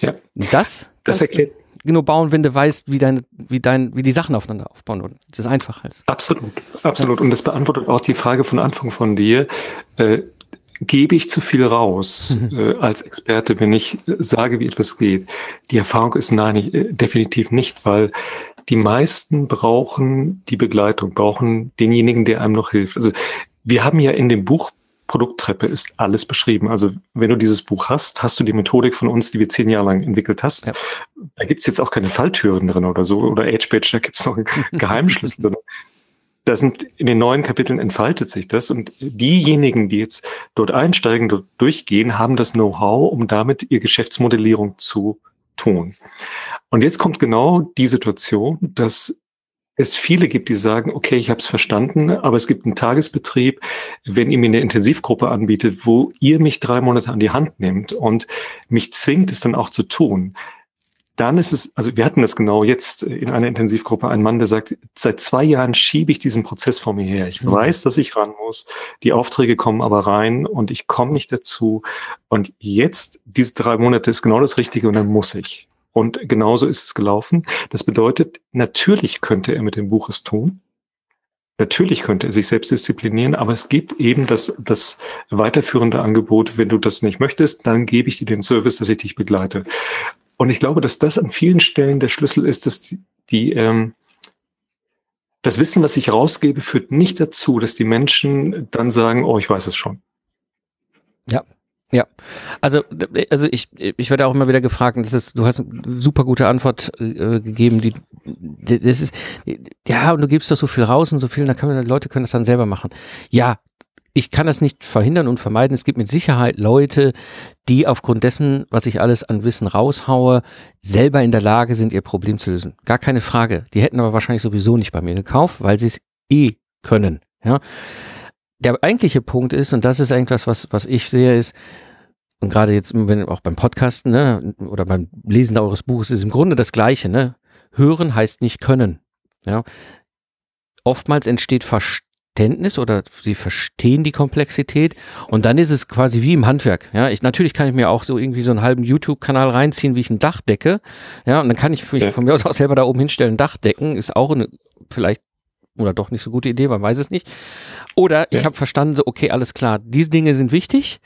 Ja. Das, das erklärt. Genau bauen, wenn du weißt, wie dein, wie dein, wie die Sachen aufeinander aufbauen und das einfach ist. Absolut, absolut. Und das beantwortet auch die Frage von Anfang von dir. Äh, gebe ich zu viel raus mhm. äh, als Experte, wenn ich sage, wie etwas geht? Die Erfahrung ist nein, ich, äh, definitiv nicht, weil die meisten brauchen die Begleitung, brauchen denjenigen, der einem noch hilft. Also wir haben ja in dem Buch Produkttreppe ist alles beschrieben. Also wenn du dieses Buch hast, hast du die Methodik von uns, die wir zehn Jahre lang entwickelt hast. Ja. Da gibt's jetzt auch keine Falltüren drin oder so oder Edge-Page, da gibt's noch einen Geheimschlüssel. Da sind in den neuen Kapiteln entfaltet sich das und diejenigen, die jetzt dort einsteigen, dort durchgehen, haben das Know-how, um damit ihr Geschäftsmodellierung zu tun. Und jetzt kommt genau die Situation, dass es viele gibt, die sagen, okay, ich habe es verstanden, aber es gibt einen Tagesbetrieb, wenn ihr mir eine Intensivgruppe anbietet, wo ihr mich drei Monate an die Hand nehmt und mich zwingt, es dann auch zu tun, dann ist es, also wir hatten das genau jetzt in einer Intensivgruppe, ein Mann, der sagt, seit zwei Jahren schiebe ich diesen Prozess vor mir her. Ich mhm. weiß, dass ich ran muss, die Aufträge kommen aber rein und ich komme nicht dazu. Und jetzt, diese drei Monate ist genau das Richtige und dann muss ich. Und genauso ist es gelaufen. Das bedeutet, natürlich könnte er mit dem Buch es tun. Natürlich könnte er sich selbst disziplinieren, aber es gibt eben das, das weiterführende Angebot, wenn du das nicht möchtest, dann gebe ich dir den Service, dass ich dich begleite. Und ich glaube, dass das an vielen Stellen der Schlüssel ist, dass die, die ähm, das Wissen, was ich rausgebe, führt nicht dazu, dass die Menschen dann sagen, oh, ich weiß es schon. Ja, ja, also also ich ich werde auch immer wieder gefragt, das ist du hast eine super gute Antwort äh, gegeben, die das ist ja und du gibst doch so viel raus und so viel, da können die Leute können das dann selber machen. Ja, ich kann das nicht verhindern und vermeiden. Es gibt mit Sicherheit Leute, die aufgrund dessen, was ich alles an Wissen raushaue, selber in der Lage sind, ihr Problem zu lösen. Gar keine Frage. Die hätten aber wahrscheinlich sowieso nicht bei mir gekauft, weil sie es eh können. Ja. Der eigentliche Punkt ist, und das ist irgendwas, was, was ich sehe, ist, und gerade jetzt, wenn auch beim Podcasten, ne, oder beim Lesen eures Buches ist im Grunde das Gleiche, ne? Hören heißt nicht können. Ja. Oftmals entsteht Verständnis oder sie verstehen die Komplexität und dann ist es quasi wie im Handwerk. Ja, ich natürlich kann ich mir auch so irgendwie so einen halben YouTube-Kanal reinziehen, wie ich ein Dach decke. Ja, und dann kann ich ja. von mir aus auch selber da oben hinstellen, Dach decken, ist auch eine vielleicht oder doch nicht so gute Idee, man weiß es nicht. Oder ich ja. habe verstanden, so okay, alles klar, diese Dinge sind wichtig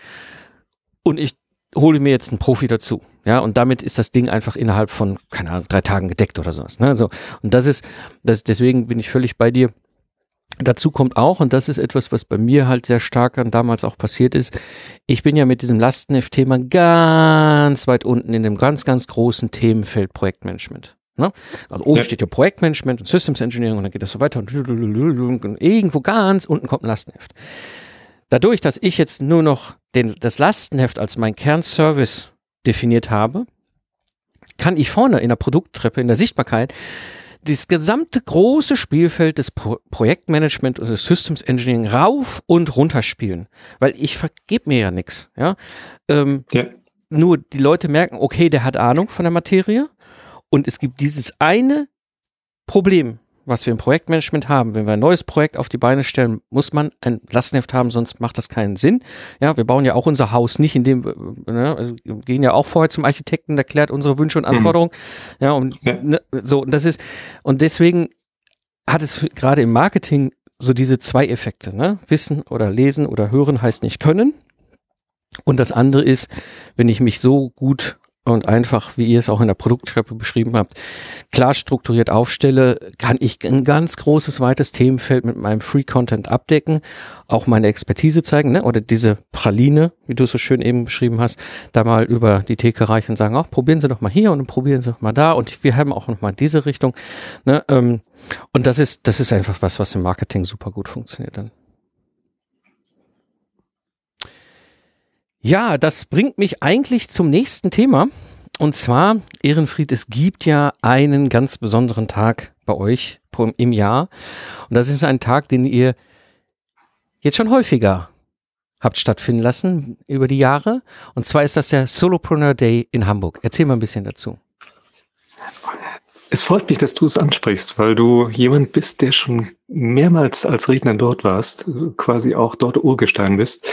und ich hole mir jetzt einen Profi dazu. Ja, und damit ist das Ding einfach innerhalb von, keine Ahnung, drei Tagen gedeckt oder sowas. Ne? So, und das ist, das, deswegen bin ich völlig bei dir. Dazu kommt auch, und das ist etwas, was bei mir halt sehr stark dann damals auch passiert ist, ich bin ja mit diesem Lastenheft-Thema ganz weit unten in dem ganz, ganz großen Themenfeld Projektmanagement. Ne? Also oben ja. steht ja Projektmanagement und Systems Engineering und dann geht das so weiter und, und irgendwo ganz unten kommt ein Lastenheft. Dadurch, dass ich jetzt nur noch den, das Lastenheft als mein Kernservice definiert habe, kann ich vorne in der Produkttreppe, in der Sichtbarkeit, das gesamte große Spielfeld des Pro Projektmanagement und des Systems Engineering rauf und runter spielen. Weil ich vergebe mir ja nichts. Ja? Ähm, ja? Nur die Leute merken, okay, der hat Ahnung von der Materie und es gibt dieses eine Problem, was wir im Projektmanagement haben. Wenn wir ein neues Projekt auf die Beine stellen, muss man ein Lastenheft haben, sonst macht das keinen Sinn. Ja, wir bauen ja auch unser Haus nicht, indem äh, ne, also wir gehen ja auch vorher zum Architekten, der klärt unsere Wünsche und mhm. Anforderungen. Mhm. Ja, und ja. Ne, so, und das ist, und deswegen hat es gerade im Marketing so diese zwei Effekte, ne? Wissen oder lesen oder hören heißt nicht können. Und das andere ist, wenn ich mich so gut und einfach, wie ihr es auch in der Produkttreppe beschrieben habt, klar strukturiert aufstelle, kann ich ein ganz großes, weites Themenfeld mit meinem Free Content abdecken, auch meine Expertise zeigen, ne? oder diese Praline, wie du es so schön eben beschrieben hast, da mal über die Theke reichen und sagen, ach, probieren Sie doch mal hier und probieren Sie doch mal da und wir haben auch noch mal diese Richtung. Ne? Ähm, und das ist, das ist einfach was, was im Marketing super gut funktioniert dann. Ja, das bringt mich eigentlich zum nächsten Thema. Und zwar, Ehrenfried, es gibt ja einen ganz besonderen Tag bei euch im Jahr. Und das ist ein Tag, den ihr jetzt schon häufiger habt stattfinden lassen über die Jahre. Und zwar ist das der Solopreneur Day in Hamburg. Erzähl mal ein bisschen dazu. Es freut mich, dass du es ansprichst, weil du jemand bist, der schon mehrmals als Redner dort warst, quasi auch dort Urgestein bist.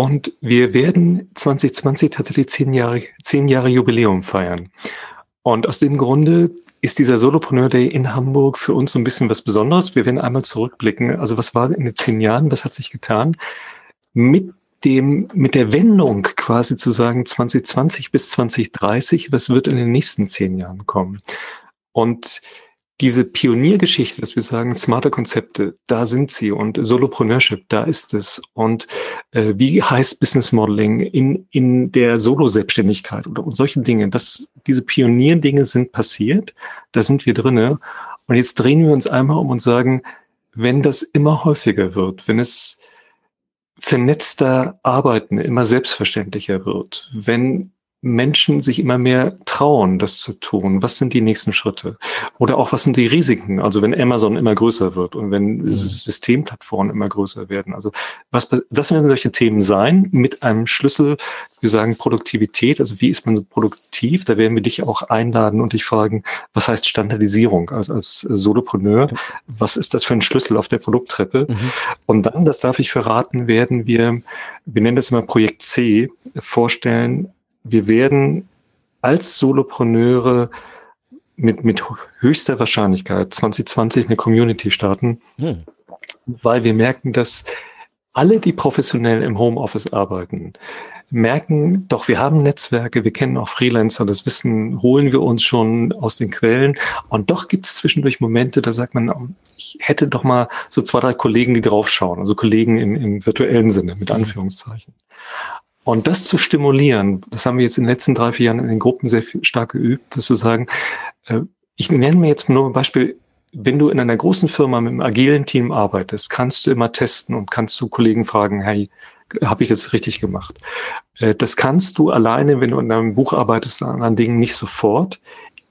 Und wir werden 2020 tatsächlich zehn Jahre, zehn Jahre Jubiläum feiern. Und aus dem Grunde ist dieser Solopreneur Day in Hamburg für uns so ein bisschen was Besonderes. Wir werden einmal zurückblicken. Also was war in den zehn Jahren? Was hat sich getan? Mit dem, mit der Wendung quasi zu sagen 2020 bis 2030, was wird in den nächsten zehn Jahren kommen? Und diese Pioniergeschichte, dass wir sagen, smarte Konzepte, da sind sie und Solopreneurship, da ist es. Und äh, wie heißt Business Modeling in, in der Solo-Selbstständigkeit oder und solche Dinge, dass diese Pionierdinge sind passiert, da sind wir drinne. Und jetzt drehen wir uns einmal um und sagen, wenn das immer häufiger wird, wenn es vernetzter Arbeiten immer selbstverständlicher wird, wenn Menschen sich immer mehr trauen, das zu tun? Was sind die nächsten Schritte? Oder auch, was sind die Risiken? Also wenn Amazon immer größer wird und wenn mhm. Systemplattformen immer größer werden. Also was, das werden solche Themen sein mit einem Schlüssel, wir sagen Produktivität. Also wie ist man so produktiv? Da werden wir dich auch einladen und dich fragen, was heißt Standardisierung als, als Solopreneur? Was ist das für ein Schlüssel auf der Produkttreppe? Mhm. Und dann, das darf ich verraten, werden wir, wir nennen das immer Projekt C, vorstellen, wir werden als Solopreneure mit, mit höchster Wahrscheinlichkeit 2020 eine Community starten, hm. weil wir merken, dass alle, die professionell im Homeoffice arbeiten, merken, doch wir haben Netzwerke, wir kennen auch Freelancer, das Wissen holen wir uns schon aus den Quellen. Und doch gibt es zwischendurch Momente, da sagt man, ich hätte doch mal so zwei, drei Kollegen, die draufschauen, also Kollegen im, im virtuellen Sinne, mit Anführungszeichen. Und das zu stimulieren, das haben wir jetzt in den letzten drei, vier Jahren in den Gruppen sehr stark geübt, das zu sagen, äh, ich nenne mir jetzt nur ein Beispiel, wenn du in einer großen Firma mit einem agilen Team arbeitest, kannst du immer testen und kannst du Kollegen fragen, hey, habe ich das richtig gemacht? Äh, das kannst du alleine, wenn du in einem Buch arbeitest, an anderen Dingen nicht sofort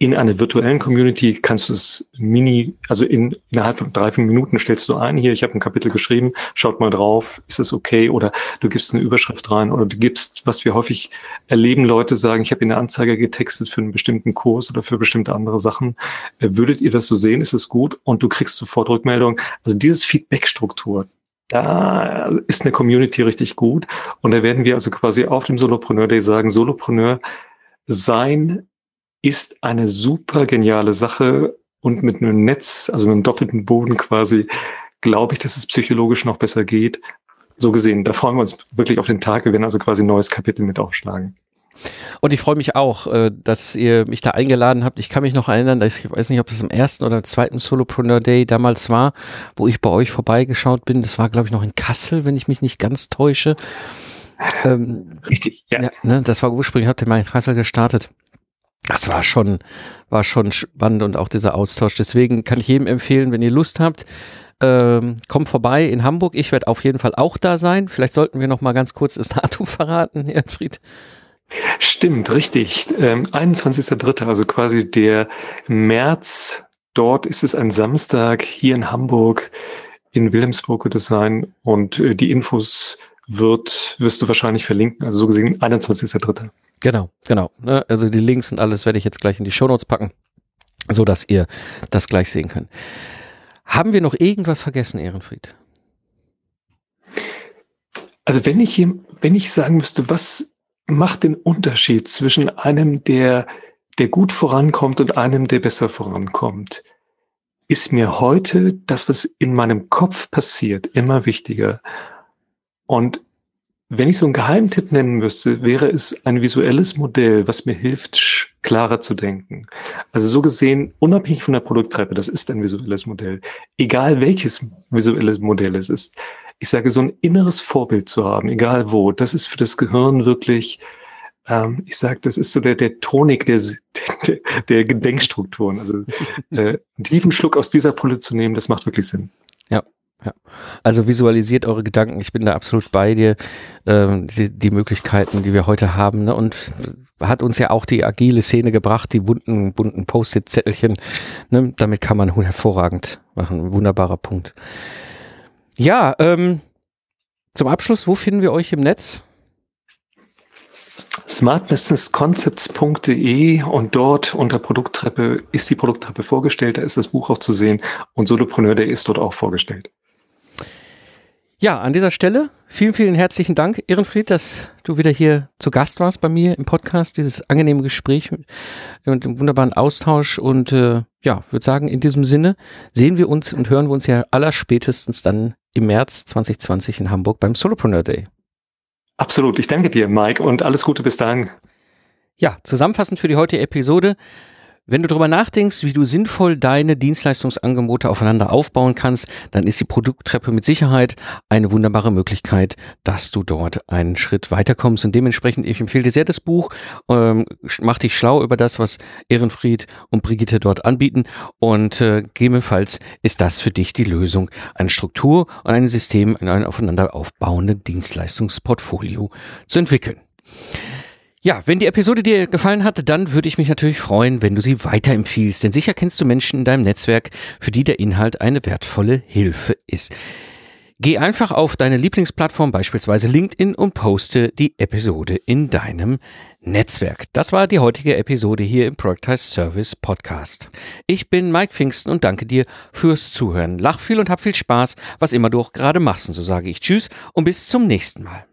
in einer virtuellen Community kannst du es mini, also in, innerhalb von drei, vier Minuten stellst du ein, hier, ich habe ein Kapitel geschrieben, schaut mal drauf, ist es okay? Oder du gibst eine Überschrift rein oder du gibst, was wir häufig erleben, Leute sagen, ich habe in der Anzeige getextet für einen bestimmten Kurs oder für bestimmte andere Sachen. Äh, würdet ihr das so sehen? Ist es gut? Und du kriegst sofort Rückmeldung. Also dieses Feedback-Struktur, da ist eine Community richtig gut. Und da werden wir also quasi auf dem Solopreneur Day sagen, Solopreneur sein ist eine super geniale Sache und mit einem Netz, also mit einem doppelten Boden quasi, glaube ich, dass es psychologisch noch besser geht. So gesehen, da freuen wir uns wirklich auf den Tag. Wir werden also quasi ein neues Kapitel mit aufschlagen. Und ich freue mich auch, äh, dass ihr mich da eingeladen habt. Ich kann mich noch erinnern, ich weiß nicht, ob es im ersten oder zweiten Solopreneur Day damals war, wo ich bei euch vorbeigeschaut bin. Das war, glaube ich, noch in Kassel, wenn ich mich nicht ganz täusche. Ähm, Richtig, ja. ja ne, das war ursprünglich, habt ihr mal in Kassel gestartet das war schon, war schon spannend und auch dieser Austausch. Deswegen kann ich jedem empfehlen, wenn ihr Lust habt, ähm, kommt vorbei in Hamburg. Ich werde auf jeden Fall auch da sein. Vielleicht sollten wir noch mal ganz kurz das Datum verraten, Herr Fried. Stimmt, richtig. Ähm, 21.3., also quasi der März. Dort ist es ein Samstag hier in Hamburg. In Wilhelmsburg wird es sein. Und äh, die Infos wird, wirst du wahrscheinlich verlinken. Also so gesehen 21.3. Genau, genau. Ne? Also die Links und alles werde ich jetzt gleich in die Shownotes packen, so dass ihr das gleich sehen könnt. Haben wir noch irgendwas vergessen, Ehrenfried? Also wenn ich hier, wenn ich sagen müsste, was macht den Unterschied zwischen einem, der, der gut vorankommt und einem, der besser vorankommt, ist mir heute das, was in meinem Kopf passiert, immer wichtiger. Und wenn ich so einen Geheimtipp nennen müsste, wäre es ein visuelles Modell, was mir hilft, klarer zu denken. Also so gesehen, unabhängig von der Produkttreppe, das ist ein visuelles Modell. Egal welches visuelles Modell es ist. Ich sage, so ein inneres Vorbild zu haben, egal wo, das ist für das Gehirn wirklich, ähm, ich sage, das ist so der, der Tonik der, der, der Gedenkstrukturen. Also äh, einen tiefen Schluck aus dieser Pulle zu nehmen, das macht wirklich Sinn. Ja, ja. Also visualisiert eure Gedanken. Ich bin da absolut bei dir. Ähm, die, die, Möglichkeiten, die wir heute haben. Ne? Und hat uns ja auch die agile Szene gebracht, die bunten, bunten Post-it-Zettelchen. Ne? Damit kann man hervorragend machen. Wunderbarer Punkt. Ja, ähm, zum Abschluss, wo finden wir euch im Netz? smartbusinessconcepts.de und dort unter Produkttreppe ist die Produkttreppe vorgestellt, da ist das Buch auch zu sehen und Solopreneur, der ist dort auch vorgestellt. Ja, an dieser Stelle vielen, vielen herzlichen Dank, Ehrenfried, dass du wieder hier zu Gast warst bei mir im Podcast, dieses angenehme Gespräch und den wunderbaren Austausch. Und äh, ja, würde sagen, in diesem Sinne sehen wir uns und hören wir uns ja allerspätestens dann im März 2020 in Hamburg beim Solopreneur Day. Absolut, ich danke dir, Mike, und alles Gute bis dahin. Ja, zusammenfassend für die heutige Episode. Wenn du darüber nachdenkst, wie du sinnvoll deine Dienstleistungsangebote aufeinander aufbauen kannst, dann ist die Produkttreppe mit Sicherheit eine wunderbare Möglichkeit, dass du dort einen Schritt weiterkommst. Und dementsprechend, ich empfehle dir sehr das Buch, ähm, mach dich schlau über das, was Ehrenfried und Brigitte dort anbieten. Und äh, gegebenenfalls ist das für dich die Lösung, eine Struktur und ein System, ein aufeinander aufbauendes Dienstleistungsportfolio zu entwickeln. Ja, wenn die Episode dir gefallen hat, dann würde ich mich natürlich freuen, wenn du sie weiterempfiehlst, denn sicher kennst du Menschen in deinem Netzwerk, für die der Inhalt eine wertvolle Hilfe ist. Geh einfach auf deine Lieblingsplattform, beispielsweise LinkedIn, und poste die Episode in deinem Netzwerk. Das war die heutige Episode hier im Productize Service Podcast. Ich bin Mike Pfingsten und danke dir fürs Zuhören. Lach viel und hab viel Spaß, was immer du auch gerade machst. Und so sage ich Tschüss und bis zum nächsten Mal.